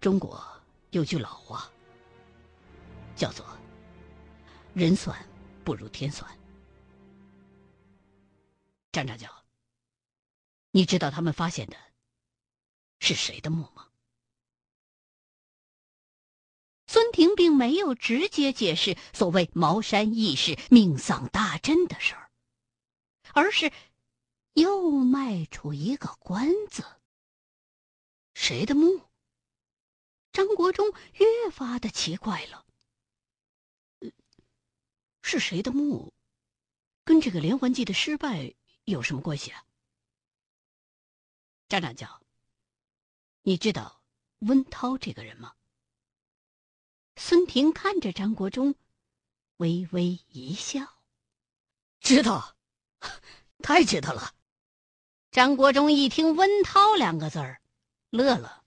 中国有句老话，叫做“人算不如天算”。张长教，你知道他们发现的是谁的墓吗？孙婷并没有直接解释所谓茅山义士命丧大阵的事儿，而是又迈出一个关子。谁的墓？张国忠越发的奇怪了。是谁的墓？跟这个连环计的失败有什么关系啊？张长教，你知道温涛这个人吗？孙婷看着张国忠，微微一笑：“知道，太知道了。”张国忠一听“温涛”两个字儿，乐了，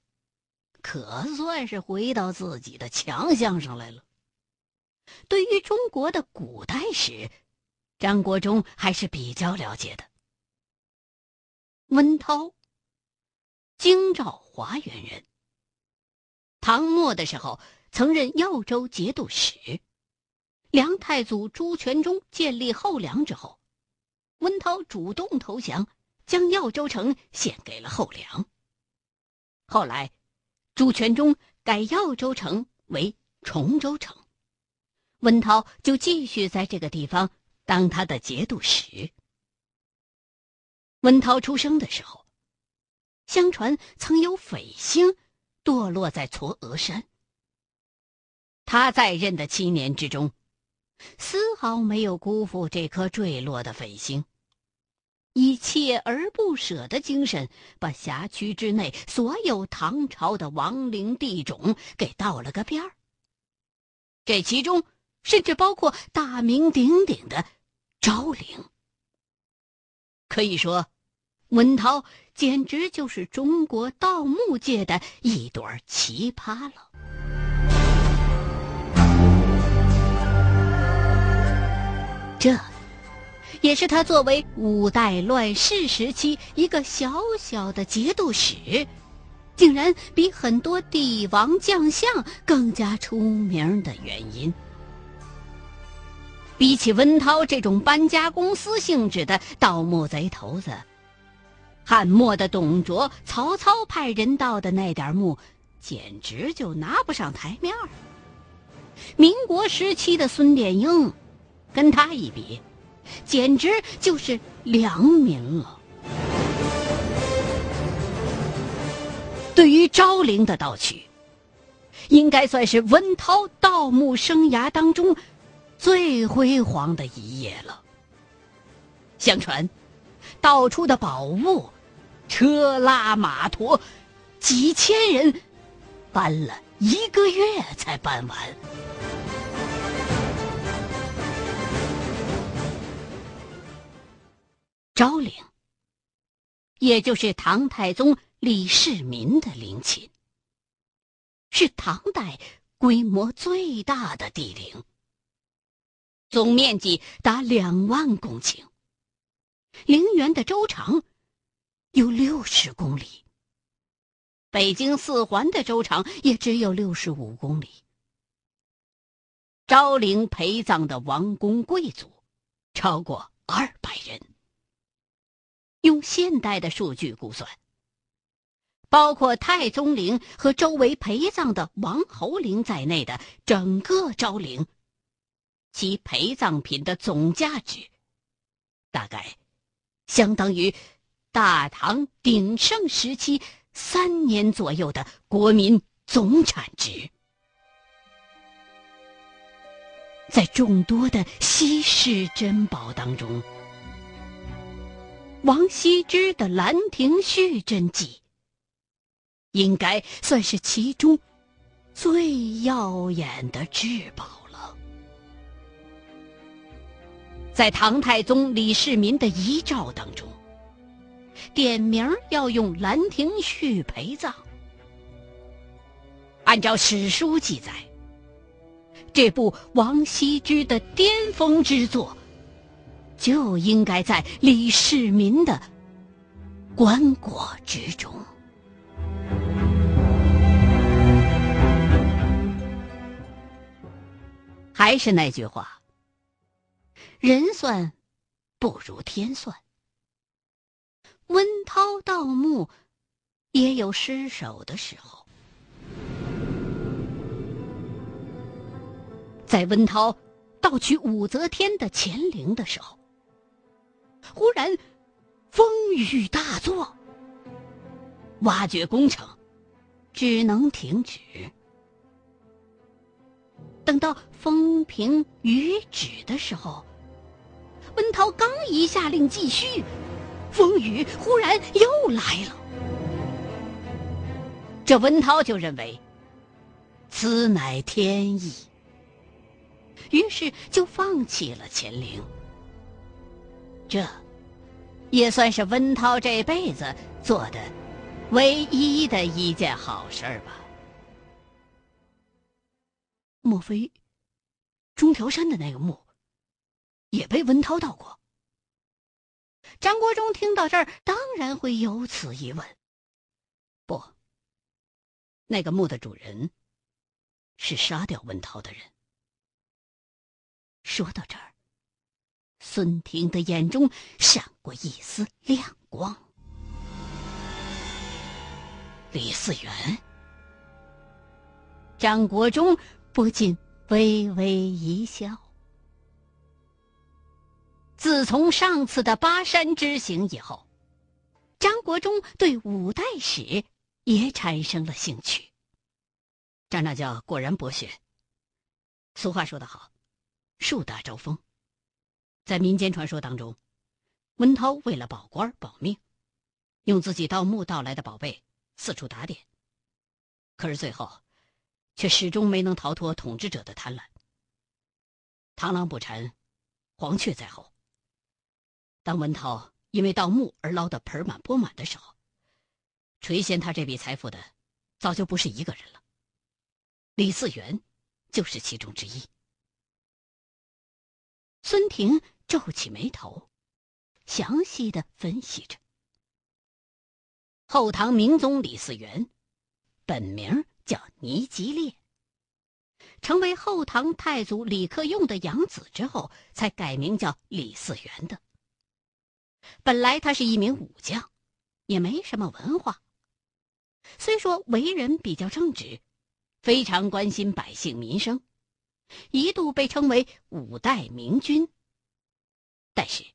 可算是回到自己的强项上来了。对于中国的古代史，张国忠还是比较了解的。温涛，京兆华原人，唐末的时候。曾任耀州节度使。梁太祖朱全忠建立后梁之后，温涛主动投降，将耀州城献给了后梁。后来，朱全忠改耀州城为崇州城，温涛就继续在这个地方当他的节度使。温涛出生的时候，相传曾有匪星堕落在嵯峨山。他在任的七年之中，丝毫没有辜负这颗坠落的匪星，以锲而不舍的精神，把辖区之内所有唐朝的亡灵地种给倒了个遍儿。这其中甚至包括大名鼎鼎的昭陵。可以说，文涛简直就是中国盗墓界的一朵奇葩了。这，也是他作为五代乱世时期一个小小的节度使，竟然比很多帝王将相更加出名的原因。比起温涛这种搬家公司性质的盗墓贼头子，汉末的董卓、曹操派人盗的那点墓，简直就拿不上台面儿。民国时期的孙殿英。跟他一比，简直就是良民了。对于昭陵的盗取，应该算是文涛盗墓生涯当中最辉煌的一页了。相传，盗出的宝物，车拉马驮，几千人搬了一个月才搬完。昭陵，也就是唐太宗李世民的陵寝，是唐代规模最大的帝陵，总面积达两万公顷，陵园的周长有六十公里，北京四环的周长也只有六十五公里。昭陵陪葬的王公贵族超过二百人。用现代的数据估算，包括太宗陵和周围陪葬的王侯陵在内的整个昭陵，其陪葬品的总价值，大概相当于大唐鼎盛时期三年左右的国民总产值。在众多的稀世珍宝当中，王羲之的《兰亭序》真迹，应该算是其中最耀眼的至宝了。在唐太宗李世民的遗诏当中，点名要用《兰亭序》陪葬。按照史书记载，这部王羲之的巅峰之作。就应该在李世民的棺椁之中。还是那句话人算不如天算。温涛盗墓也有失手的时候。在温涛盗取武则天的乾陵的时候忽然风雨大作，挖掘工程只能停止。等到风平雨止的时候，温涛刚一下令继续，风雨忽然又来了。这温涛就认为此乃天意，于是就放弃了乾陵。这，也算是温涛这辈子做的唯一的一件好事吧。莫非，中条山的那个墓，也被温涛盗过？张国忠听到这儿，当然会有此疑问。不，那个墓的主人是杀掉温涛的人。说到这儿，孙婷的眼中闪过一丝亮光。李嗣源，张国忠。不禁微微一笑。自从上次的巴山之行以后，张国忠对五代史也产生了兴趣。张大教果然博学。俗话说得好，“树大招风”。在民间传说当中，温涛为了保官保命，用自己盗墓盗来的宝贝四处打点，可是最后。却始终没能逃脱统治者的贪婪。螳螂捕蝉，黄雀在后。当文涛因为盗墓而捞得盆满钵满的时候，垂涎他这笔财富的，早就不是一个人了。李嗣源就是其中之一。孙婷皱起眉头，详细的分析着：后唐明宗李嗣源，本名。叫倪吉烈，成为后唐太祖李克用的养子之后，才改名叫李嗣源的。本来他是一名武将，也没什么文化。虽说为人比较正直，非常关心百姓民生，一度被称为五代明君。但是，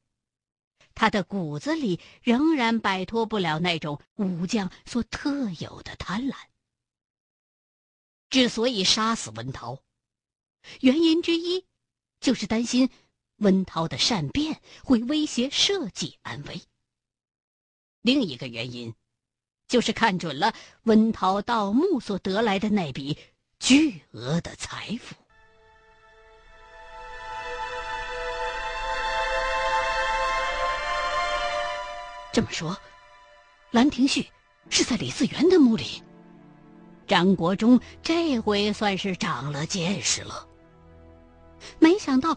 他的骨子里仍然摆脱不了那种武将所特有的贪婪。之所以杀死温涛，原因之一就是担心温涛的善变会威胁社稷安危。另一个原因，就是看准了温涛盗墓所得来的那笔巨额的财富。这么说，兰亭序是在李嗣源的墓里。张国忠这回算是长了见识了。没想到，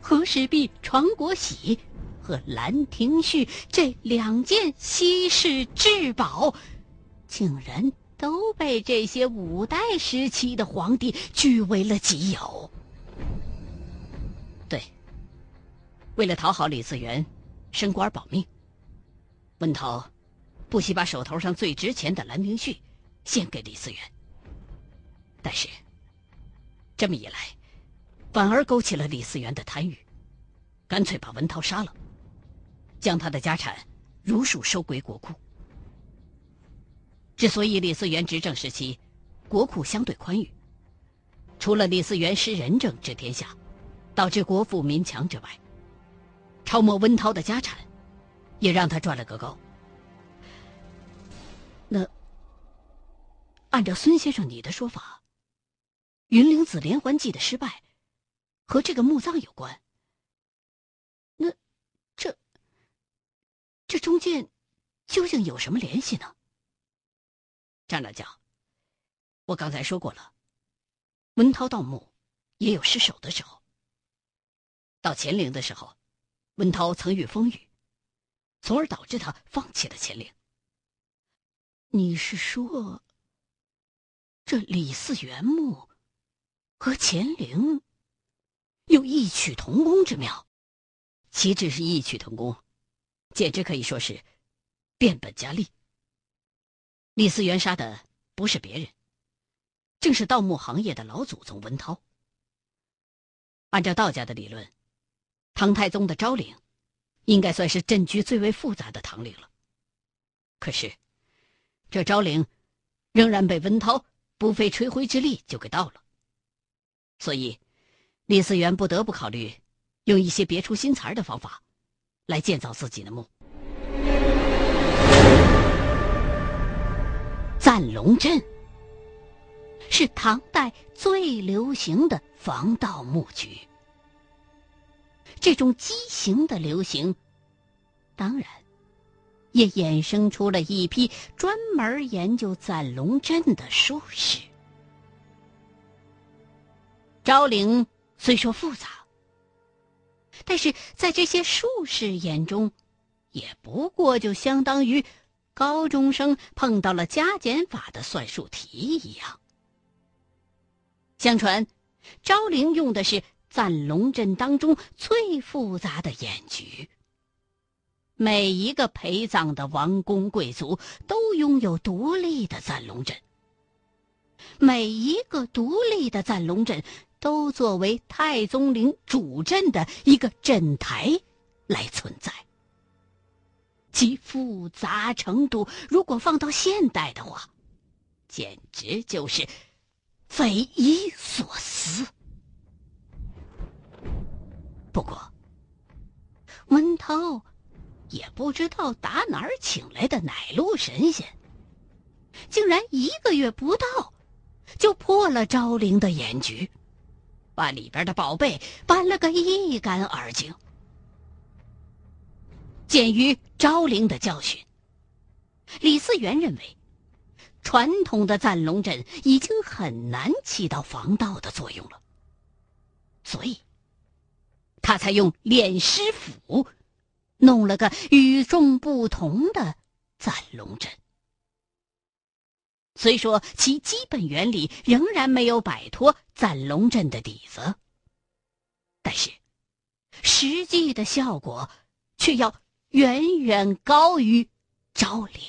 和氏璧、传国玺和《兰亭序》这两件稀世至宝，竟然都被这些五代时期的皇帝据为了己有。对，为了讨好李嗣源，升官保命，温涛不惜把手头上最值钱的《兰亭序》。献给李嗣源，但是这么一来，反而勾起了李嗣源的贪欲，干脆把文涛杀了，将他的家产如数收归国库。之所以李嗣源执政时期国库相对宽裕，除了李嗣源施仁政治天下，导致国富民强之外，抄没温涛的家产，也让他赚了个够。那。按照孙先生你的说法，云灵子连环计的失败和这个墓葬有关。那这这中间究竟有什么联系呢？张大教，我刚才说过了，文涛盗墓也有失手的时候。到乾陵的时候，文涛曾遇风雨，从而导致他放弃了乾陵。你是说？这李嗣源墓和乾陵有异曲同工之妙。岂止是异曲同工，简直可以说是变本加厉。李思源杀的不是别人，正是盗墓行业的老祖宗文涛。按照道家的理论，唐太宗的昭陵，应该算是阵局最为复杂的唐陵了。可是，这昭陵，仍然被温涛不费吹灰之力就给盗了。所以，李思源不得不考虑。用一些别出心裁的方法，来建造自己的墓。赞龙阵是唐代最流行的防盗墓局。这种畸形的流行，当然也衍生出了一批专门研究攒龙阵的术士。昭陵虽说复杂。但是在这些术士眼中，也不过就相当于高中生碰到了加减法的算术题一样。相传，昭陵用的是赞龙阵当中最复杂的演局。每一个陪葬的王公贵族都拥有独立的赞龙阵，每一个独立的赞龙阵。都作为太宗陵主阵的一个阵台来存在，其复杂程度，如果放到现代的话，简直就是匪夷所思。不过，温涛也不知道打哪儿请来的奶路神仙，竟然一个月不到就破了昭陵的眼局。把里边的宝贝搬了个一干二净。鉴于昭陵的教训，李思源认为，传统的赞龙阵已经很难起到防盗的作用了，所以，他才用炼尸斧弄了个与众不同的攒龙阵。虽说其基本原理仍然没有摆脱攒龙阵的底子，但是实际的效果却要远远高于昭陵。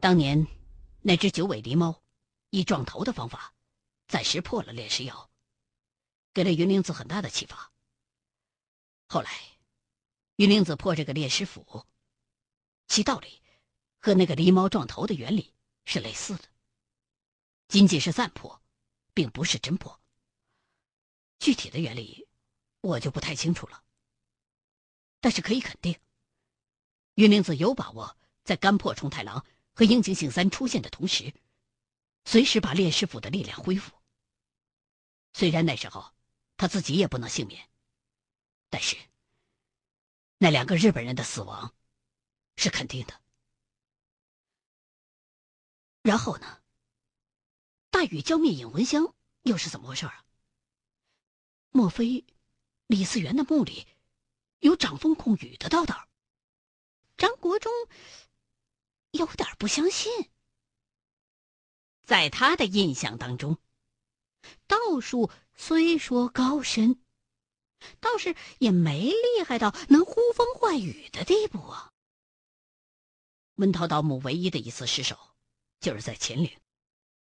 当年那只九尾狸猫以撞头的方法暂时破了炼尸窑，给了云灵子很大的启发。后来。云灵子破这个炼尸斧，其道理和那个狸猫撞头的原理是类似的，仅仅是暂破，并不是真破。具体的原理我就不太清楚了，但是可以肯定，云灵子有把握在干破重太郎和樱井醒三出现的同时，随时把炼尸斧的力量恢复。虽然那时候他自己也不能幸免，但是。那两个日本人的死亡是肯定的。然后呢？大禹浇灭影文香又是怎么回事啊？莫非李嗣源的墓里有掌风控雨的道道？张国忠有点不相信。在他的印象当中，道术虽说高深。倒是也没厉害到能呼风唤雨的地步啊。温涛盗墓唯一的一次失手，就是在秦岭。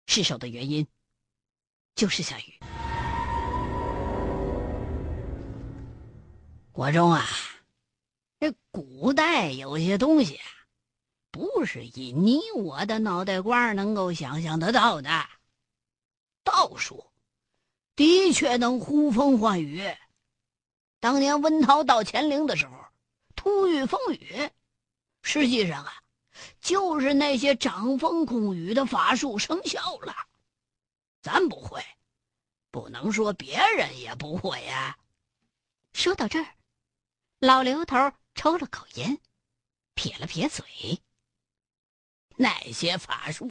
失手的原因，就是下雨。国忠啊，这古代有些东西啊，不是以你我的脑袋瓜能够想象得到的。道术，的确能呼风唤雨。当年温涛到乾陵的时候，突遇风雨，实际上啊，就是那些掌风控雨的法术生效了。咱不会，不能说别人也不会呀。说到这儿，老刘头抽了口烟，撇了撇嘴。那些法术，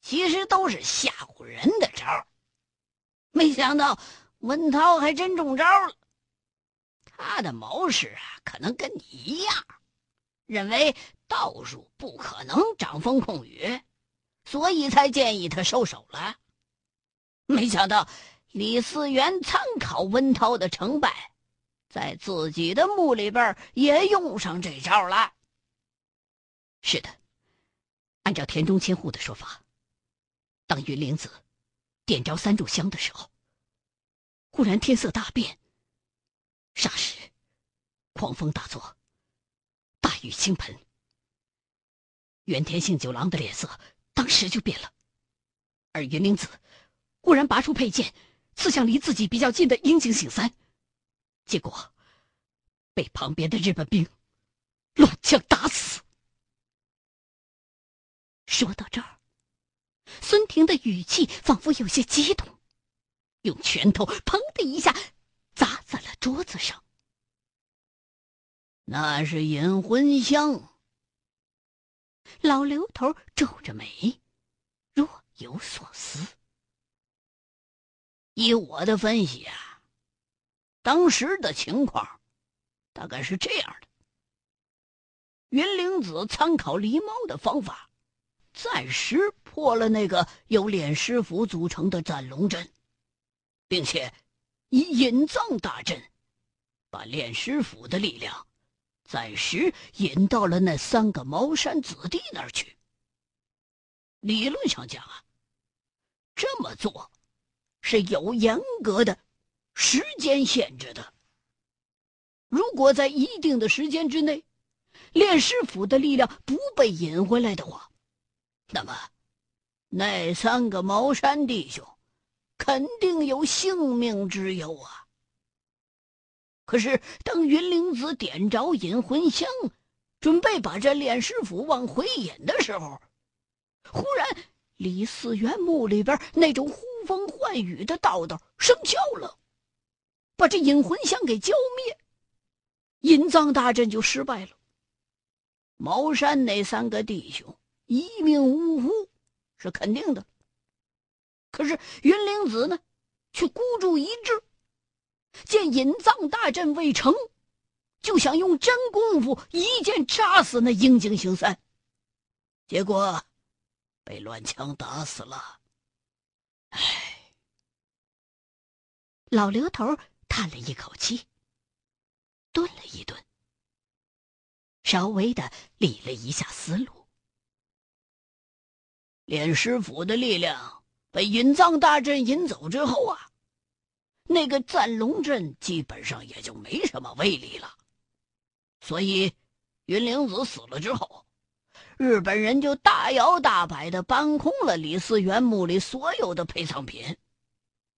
其实都是吓唬人的招没想到文涛还真中招了。他的谋士啊，可能跟你一样，认为道术不可能掌风控雨，所以才建议他收手了。没想到李嗣源参考温涛的成败，在自己的墓里边也用上这招了。是的，按照田中千户的说法，当云灵子点着三炷香的时候，忽然天色大变，霎时狂风大作，大雨倾盆。原田幸九郎的脸色当时就变了，而云灵子忽然拔出佩剑，刺向离自己比较近的樱井醒三，结果被旁边的日本兵乱枪打死。说到这儿，孙婷的语气仿佛有些激动，用拳头“砰”的一下砸在了桌子上。那是引魂香。老刘头皱着眉，若有所思。依我的分析啊，当时的情况大概是这样的：云灵子参考狸猫的方法，暂时破了那个由炼尸府组成的斩龙阵，并且以引藏大阵把炼尸府的力量。暂时引到了那三个茅山子弟那儿去。理论上讲啊，这么做是有严格的时间限制的。如果在一定的时间之内，炼师府的力量不被引回来的话，那么那三个茅山弟兄肯定有性命之忧啊。可是，当云灵子点着引魂香，准备把这炼尸府往回引的时候，忽然李四元墓里边那种呼风唤雨的道道生效了，把这引魂香给浇灭，引葬大阵就失败了。茅山那三个弟兄一命呜呼是肯定的，可是云灵子呢，却孤注一掷。见隐藏大阵未成，就想用真功夫一剑扎死那樱井行三，结果被乱枪打死了。唉，老刘头叹了一口气，顿了一顿，稍微的理了一下思路。炼师府的力量被隐藏大阵引走之后啊。那个战龙阵基本上也就没什么威力了，所以云灵子死了之后，日本人就大摇大摆的搬空了李嗣源墓里所有的陪葬品，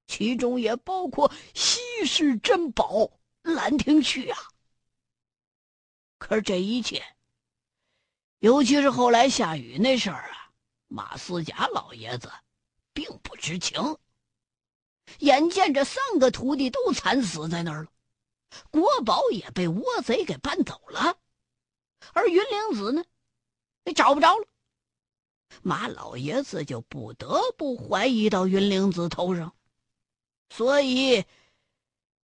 其中也包括稀世珍宝兰亭序啊。可是这一切，尤其是后来下雨那事儿啊，马思甲老爷子并不知情。眼见着三个徒弟都惨死在那儿了，国宝也被倭贼给搬走了，而云灵子呢，也找不着了。马老爷子就不得不怀疑到云灵子头上，所以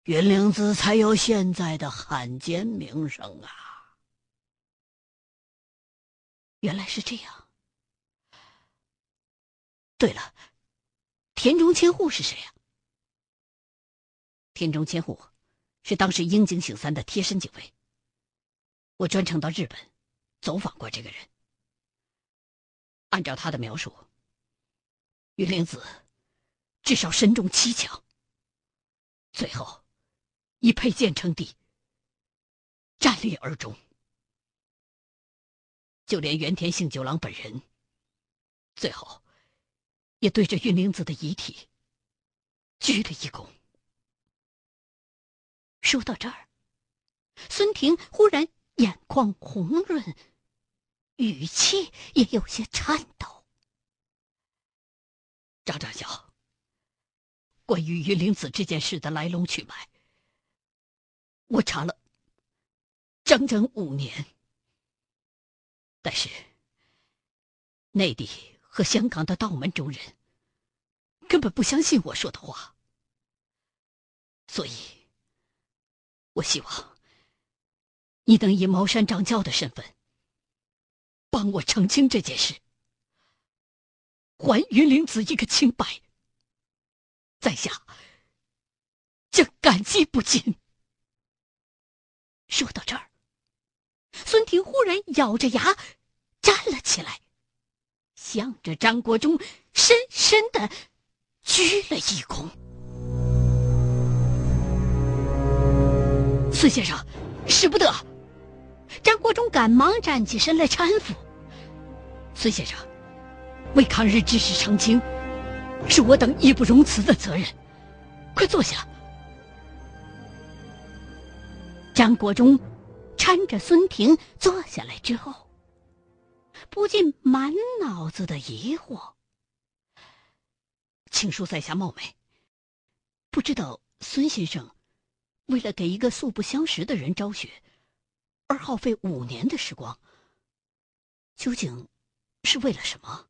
云灵子才有现在的汉奸名声啊！原来是这样。对了，田中千户是谁呀？田中千户是当时樱井醒三的贴身警卫。我专程到日本走访过这个人。按照他的描述，云灵子至少身中七枪，最后以佩剑称帝，战立而终。就连原田幸九郎本人，最后也对着云灵子的遗体鞠了一躬。说到这儿，孙婷忽然眼眶红润，语气也有些颤抖。张长小，关于云灵子这件事的来龙去脉，我查了整整五年，但是内地和香港的道门中人根本不相信我说的话，所以。我希望你能以茅山掌教的身份帮我澄清这件事。还云灵子一个清白，在下将感激不尽。说到这儿，孙婷忽然咬着牙站了起来，向着张国忠深深的鞠了一躬。孙先生，使不得！张国忠赶忙站起身来搀扶孙先生。为抗日志士澄清，是我等义不容辞的责任。快坐下。张国忠搀着孙婷坐下来之后，不禁满脑子的疑惑。请恕在下冒昧，不知道孙先生为了给一个素不相识的人昭雪，而耗费五年的时光，究竟是为了什么？